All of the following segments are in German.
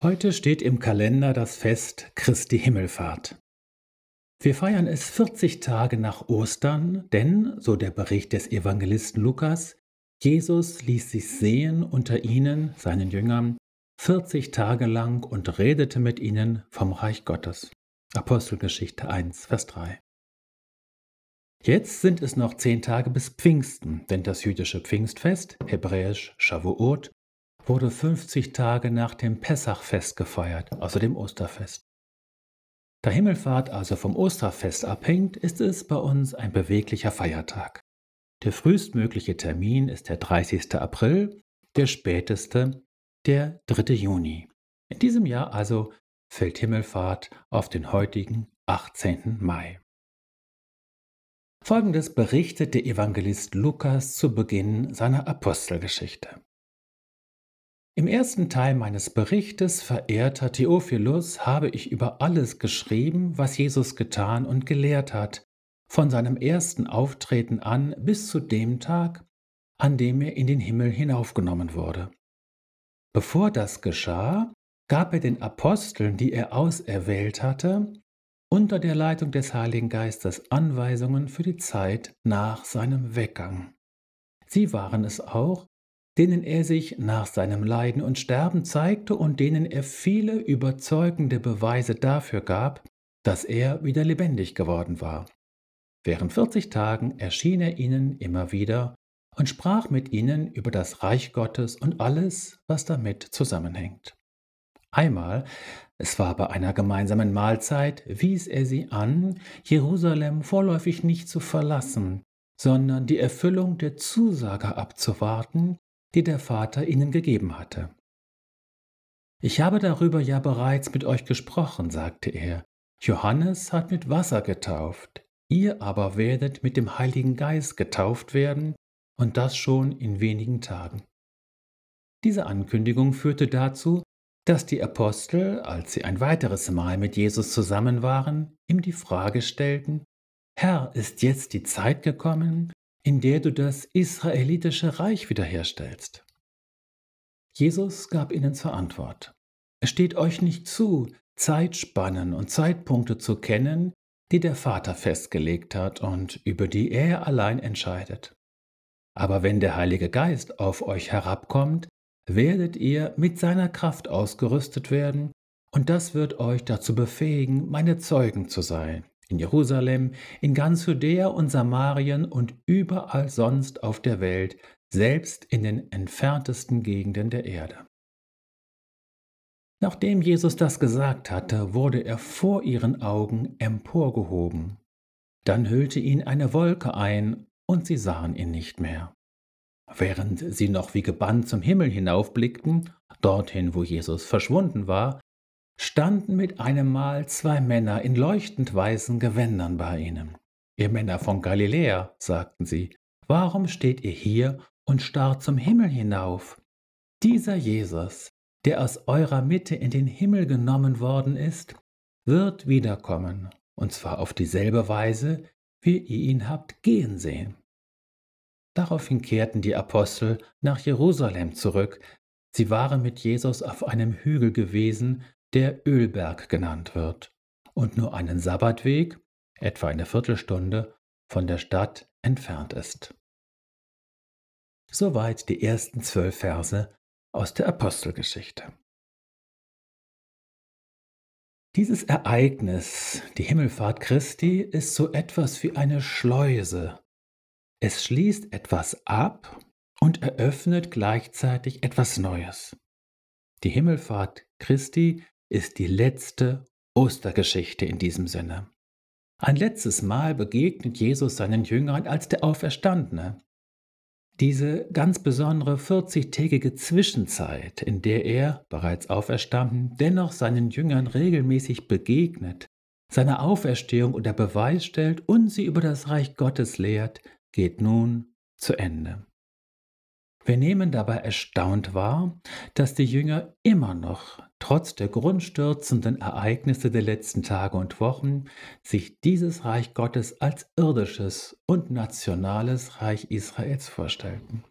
Heute steht im Kalender das Fest Christi Himmelfahrt. Wir feiern es 40 Tage nach Ostern, denn, so der Bericht des Evangelisten Lukas, Jesus ließ sich sehen unter ihnen, seinen Jüngern, 40 Tage lang und redete mit ihnen vom Reich Gottes. Apostelgeschichte 1, Vers 3. Jetzt sind es noch zehn Tage bis Pfingsten, denn das jüdische Pfingstfest, hebräisch Shavuot, wurde 50 Tage nach dem Pessachfest gefeiert, also dem Osterfest. Da Himmelfahrt also vom Osterfest abhängt, ist es bei uns ein beweglicher Feiertag. Der frühestmögliche Termin ist der 30. April, der späteste der 3. Juni. In diesem Jahr also fällt Himmelfahrt auf den heutigen 18. Mai. Folgendes berichtet der Evangelist Lukas zu Beginn seiner Apostelgeschichte. Im ersten Teil meines Berichtes, verehrter Theophilus, habe ich über alles geschrieben, was Jesus getan und gelehrt hat, von seinem ersten Auftreten an bis zu dem Tag, an dem er in den Himmel hinaufgenommen wurde. Bevor das geschah, gab er den Aposteln, die er auserwählt hatte, unter der Leitung des Heiligen Geistes Anweisungen für die Zeit nach seinem Weggang. Sie waren es auch, denen er sich nach seinem Leiden und Sterben zeigte und denen er viele überzeugende Beweise dafür gab, dass er wieder lebendig geworden war. Während 40 Tagen erschien er ihnen immer wieder und sprach mit ihnen über das Reich Gottes und alles, was damit zusammenhängt. Einmal, es war bei einer gemeinsamen Mahlzeit, wies er sie an, Jerusalem vorläufig nicht zu verlassen, sondern die Erfüllung der Zusage abzuwarten, die der Vater ihnen gegeben hatte. Ich habe darüber ja bereits mit euch gesprochen, sagte er. Johannes hat mit Wasser getauft, ihr aber werdet mit dem Heiligen Geist getauft werden, und das schon in wenigen Tagen. Diese Ankündigung führte dazu, dass die Apostel, als sie ein weiteres Mal mit Jesus zusammen waren, ihm die Frage stellten, Herr, ist jetzt die Zeit gekommen, in der du das israelitische Reich wiederherstellst. Jesus gab ihnen zur Antwort, es steht euch nicht zu, Zeitspannen und Zeitpunkte zu kennen, die der Vater festgelegt hat und über die er allein entscheidet. Aber wenn der Heilige Geist auf euch herabkommt, werdet ihr mit seiner Kraft ausgerüstet werden, und das wird euch dazu befähigen, meine Zeugen zu sein in Jerusalem, in ganz Judäa und Samarien und überall sonst auf der Welt, selbst in den entferntesten Gegenden der Erde. Nachdem Jesus das gesagt hatte, wurde er vor ihren Augen emporgehoben. Dann hüllte ihn eine Wolke ein, und sie sahen ihn nicht mehr. Während sie noch wie gebannt zum Himmel hinaufblickten, dorthin, wo Jesus verschwunden war, standen mit einem Mal zwei Männer in leuchtend weißen Gewändern bei ihnen. Ihr Männer von Galiläa, sagten sie, warum steht ihr hier und starrt zum Himmel hinauf? Dieser Jesus, der aus eurer Mitte in den Himmel genommen worden ist, wird wiederkommen, und zwar auf dieselbe Weise, wie ihr ihn habt gehen sehen. Daraufhin kehrten die Apostel nach Jerusalem zurück. Sie waren mit Jesus auf einem Hügel gewesen, der Ölberg genannt wird und nur einen Sabbatweg, etwa eine Viertelstunde, von der Stadt entfernt ist. Soweit die ersten zwölf Verse aus der Apostelgeschichte. Dieses Ereignis, die Himmelfahrt Christi, ist so etwas wie eine Schleuse. Es schließt etwas ab und eröffnet gleichzeitig etwas Neues. Die Himmelfahrt Christi ist die letzte Ostergeschichte in diesem Sinne. Ein letztes Mal begegnet Jesus seinen Jüngern als der Auferstandene. Diese ganz besondere 40-tägige Zwischenzeit, in der er, bereits auferstanden, dennoch seinen Jüngern regelmäßig begegnet, seine Auferstehung unter Beweis stellt und sie über das Reich Gottes lehrt, geht nun zu Ende. Wir nehmen dabei erstaunt wahr, dass die Jünger immer noch, trotz der grundstürzenden Ereignisse der letzten Tage und Wochen, sich dieses Reich Gottes als irdisches und nationales Reich Israels vorstellten.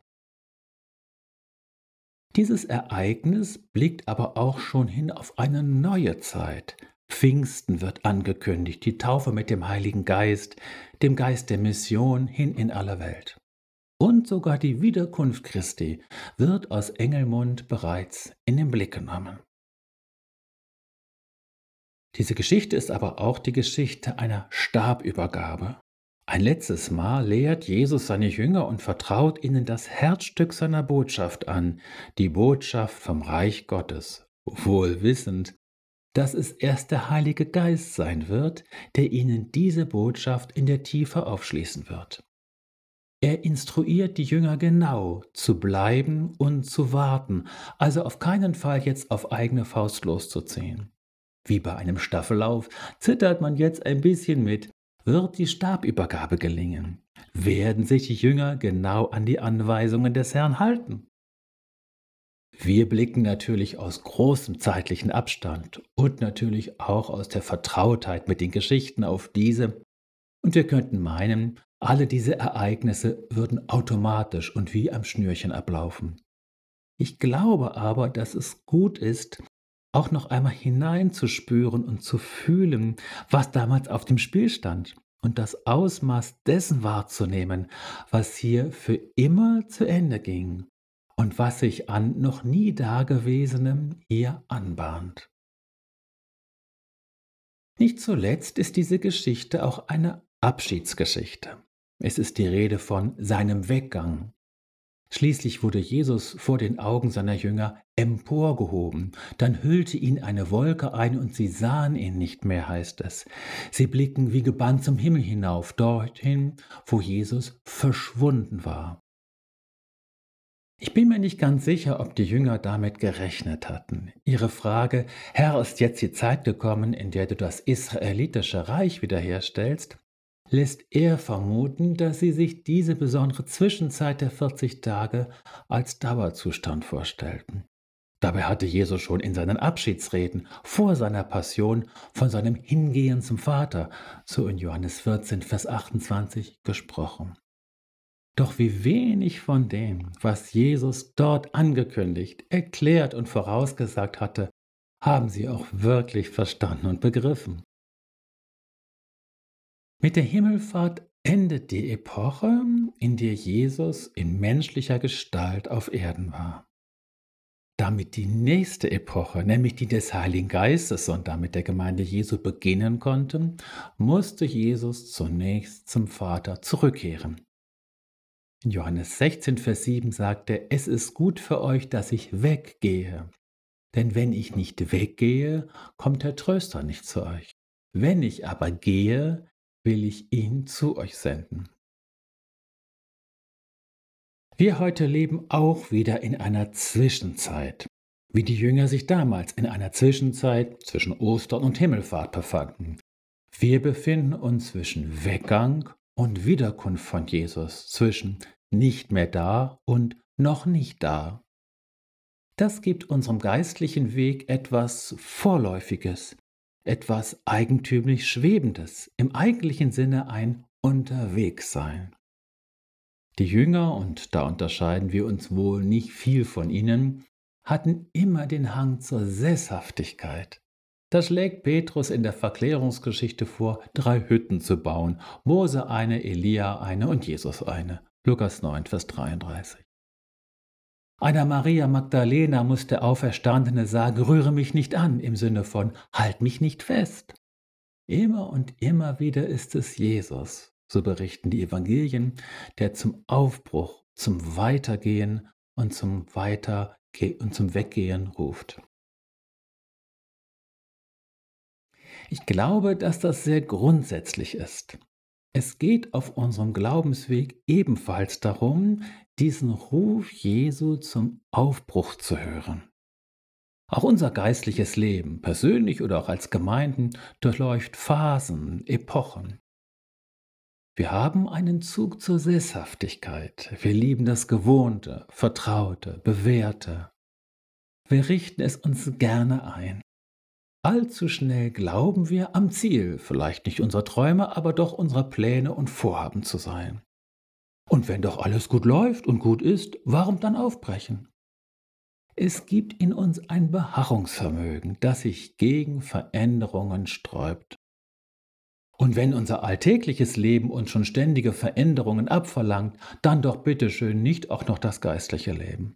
Dieses Ereignis blickt aber auch schon hin auf eine neue Zeit. Pfingsten wird angekündigt, die Taufe mit dem Heiligen Geist, dem Geist der Mission hin in aller Welt. Und sogar die Wiederkunft Christi wird aus Engelmund bereits in den Blick genommen. Diese Geschichte ist aber auch die Geschichte einer Stabübergabe. Ein letztes Mal lehrt Jesus seine Jünger und vertraut ihnen das Herzstück seiner Botschaft an, die Botschaft vom Reich Gottes, wohl wissend, dass es erst der Heilige Geist sein wird, der ihnen diese Botschaft in der Tiefe aufschließen wird. Er instruiert die Jünger genau zu bleiben und zu warten, also auf keinen Fall jetzt auf eigene Faust loszuziehen. Wie bei einem Staffellauf zittert man jetzt ein bisschen mit, wird die Stabübergabe gelingen? Werden sich die Jünger genau an die Anweisungen des Herrn halten? Wir blicken natürlich aus großem zeitlichen Abstand und natürlich auch aus der Vertrautheit mit den Geschichten auf diese, und wir könnten meinen, alle diese Ereignisse würden automatisch und wie am Schnürchen ablaufen. Ich glaube aber, dass es gut ist, auch noch einmal hineinzuspüren und zu fühlen, was damals auf dem Spiel stand und das Ausmaß dessen wahrzunehmen, was hier für immer zu Ende ging und was sich an noch nie Dagewesenem hier anbahnt. Nicht zuletzt ist diese Geschichte auch eine Abschiedsgeschichte. Es ist die Rede von seinem Weggang, Schließlich wurde Jesus vor den Augen seiner Jünger emporgehoben, dann hüllte ihn eine Wolke ein und sie sahen ihn nicht mehr, heißt es. Sie blicken wie gebannt zum Himmel hinauf, dorthin, wo Jesus verschwunden war. Ich bin mir nicht ganz sicher, ob die Jünger damit gerechnet hatten. Ihre Frage, Herr, ist jetzt die Zeit gekommen, in der du das israelitische Reich wiederherstellst, lässt er vermuten, dass sie sich diese besondere Zwischenzeit der 40 Tage als Dauerzustand vorstellten. Dabei hatte Jesus schon in seinen Abschiedsreden vor seiner Passion von seinem Hingehen zum Vater, so in Johannes 14, Vers 28, gesprochen. Doch wie wenig von dem, was Jesus dort angekündigt, erklärt und vorausgesagt hatte, haben sie auch wirklich verstanden und begriffen. Mit der Himmelfahrt endet die Epoche, in der Jesus in menschlicher Gestalt auf Erden war. Damit die nächste Epoche, nämlich die des Heiligen Geistes und damit der Gemeinde Jesu beginnen konnte, musste Jesus zunächst zum Vater zurückkehren. In Johannes 16, Vers 7 sagt er, es ist gut für euch, dass ich weggehe. Denn wenn ich nicht weggehe, kommt der Tröster nicht zu euch. Wenn ich aber gehe, will ich ihn zu euch senden. Wir heute leben auch wieder in einer Zwischenzeit, wie die Jünger sich damals in einer Zwischenzeit zwischen Ostern und Himmelfahrt befanden. Wir befinden uns zwischen Weggang und Wiederkunft von Jesus, zwischen nicht mehr da und noch nicht da. Das gibt unserem geistlichen Weg etwas Vorläufiges, etwas eigentümlich Schwebendes, im eigentlichen Sinne ein Unterwegssein. Die Jünger, und da unterscheiden wir uns wohl nicht viel von ihnen, hatten immer den Hang zur Sesshaftigkeit. Da schlägt Petrus in der Verklärungsgeschichte vor, drei Hütten zu bauen, Mose eine, Elia eine und Jesus eine. Lukas 9, Vers 33. Einer Maria Magdalena muss der Auferstandene sagen, rühre mich nicht an, im Sinne von, halt mich nicht fest. Immer und immer wieder ist es Jesus, so berichten die Evangelien, der zum Aufbruch, zum Weitergehen und zum Weiter und zum Weggehen ruft. Ich glaube, dass das sehr grundsätzlich ist. Es geht auf unserem Glaubensweg ebenfalls darum, diesen Ruf Jesu zum Aufbruch zu hören. Auch unser geistliches Leben, persönlich oder auch als Gemeinden, durchläuft Phasen, Epochen. Wir haben einen Zug zur Sesshaftigkeit. Wir lieben das Gewohnte, Vertraute, Bewährte. Wir richten es uns gerne ein. Allzu schnell glauben wir am Ziel, vielleicht nicht unserer Träume, aber doch unserer Pläne und Vorhaben zu sein. Und wenn doch alles gut läuft und gut ist, warum dann aufbrechen? Es gibt in uns ein Beharrungsvermögen, das sich gegen Veränderungen sträubt. Und wenn unser alltägliches Leben uns schon ständige Veränderungen abverlangt, dann doch bitteschön nicht auch noch das geistliche Leben.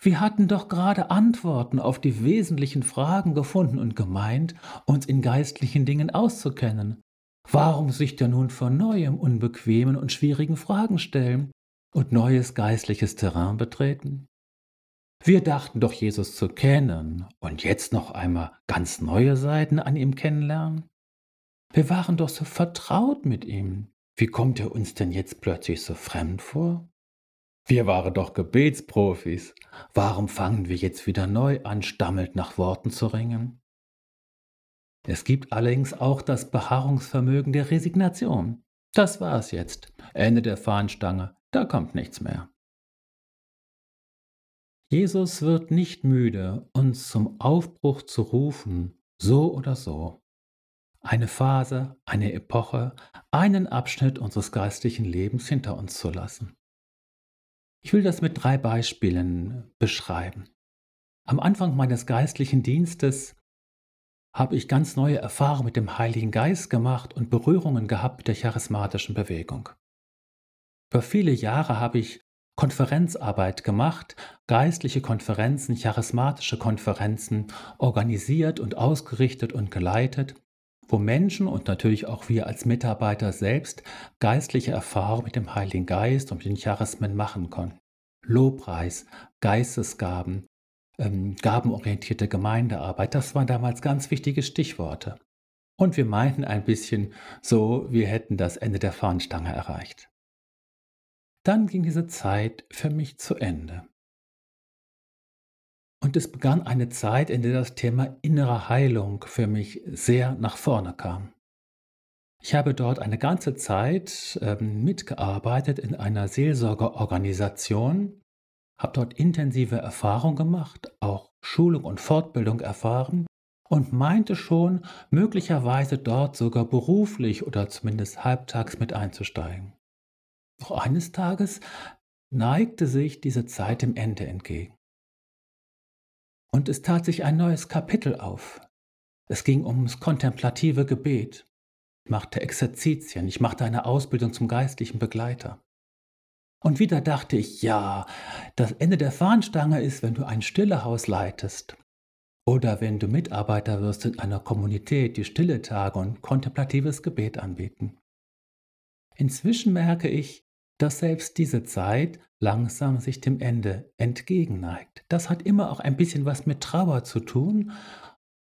Wir hatten doch gerade Antworten auf die wesentlichen Fragen gefunden und gemeint, uns in geistlichen Dingen auszukennen. Warum sich denn nun vor neuem unbequemen und schwierigen Fragen stellen und neues geistliches Terrain betreten? Wir dachten doch Jesus zu kennen und jetzt noch einmal ganz neue Seiten an ihm kennenlernen? Wir waren doch so vertraut mit ihm. Wie kommt er uns denn jetzt plötzlich so fremd vor? Wir waren doch Gebetsprofis. Warum fangen wir jetzt wieder neu an, stammelt nach Worten zu ringen? Es gibt allerdings auch das Beharrungsvermögen der Resignation. Das war's jetzt. Ende der Fahnenstange. Da kommt nichts mehr. Jesus wird nicht müde, uns zum Aufbruch zu rufen, so oder so eine Phase, eine Epoche, einen Abschnitt unseres geistlichen Lebens hinter uns zu lassen. Ich will das mit drei Beispielen beschreiben. Am Anfang meines geistlichen Dienstes habe ich ganz neue Erfahrungen mit dem Heiligen Geist gemacht und Berührungen gehabt mit der charismatischen Bewegung. Für viele Jahre habe ich Konferenzarbeit gemacht, geistliche Konferenzen, charismatische Konferenzen organisiert und ausgerichtet und geleitet wo Menschen und natürlich auch wir als Mitarbeiter selbst geistliche Erfahrungen mit dem Heiligen Geist und mit den Charismen machen konnten. Lobpreis, Geistesgaben, ähm, gabenorientierte Gemeindearbeit, das waren damals ganz wichtige Stichworte. Und wir meinten ein bisschen so, wir hätten das Ende der Fahnenstange erreicht. Dann ging diese Zeit für mich zu Ende. Und es begann eine Zeit, in der das Thema innere Heilung für mich sehr nach vorne kam. Ich habe dort eine ganze Zeit ähm, mitgearbeitet in einer Seelsorgeorganisation, habe dort intensive Erfahrung gemacht, auch Schulung und Fortbildung erfahren und meinte schon, möglicherweise dort sogar beruflich oder zumindest halbtags mit einzusteigen. Doch eines Tages neigte sich diese Zeit dem Ende entgegen. Und es tat sich ein neues Kapitel auf. Es ging ums kontemplative Gebet. Ich machte Exerzitien, ich machte eine Ausbildung zum geistlichen Begleiter. Und wieder dachte ich, ja, das Ende der Fahnenstange ist, wenn du ein Stillehaus leitest oder wenn du Mitarbeiter wirst in einer Kommunität, die stille Tage und kontemplatives Gebet anbieten. Inzwischen merke ich, dass selbst diese Zeit langsam sich dem Ende entgegenneigt. Das hat immer auch ein bisschen was mit Trauer zu tun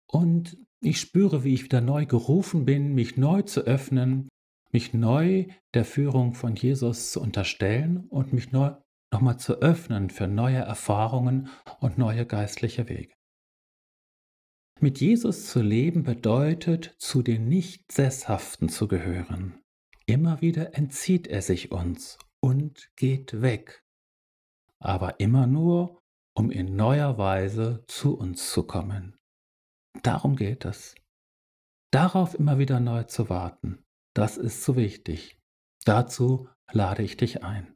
und ich spüre, wie ich wieder neu gerufen bin, mich neu zu öffnen, mich neu der Führung von Jesus zu unterstellen und mich neu nochmal zu öffnen für neue Erfahrungen und neue geistliche Wege. Mit Jesus zu leben bedeutet, zu den Nicht-Sesshaften zu gehören. Immer wieder entzieht er sich uns und geht weg, aber immer nur, um in neuer Weise zu uns zu kommen. Darum geht es. Darauf immer wieder neu zu warten, das ist so wichtig. Dazu lade ich dich ein.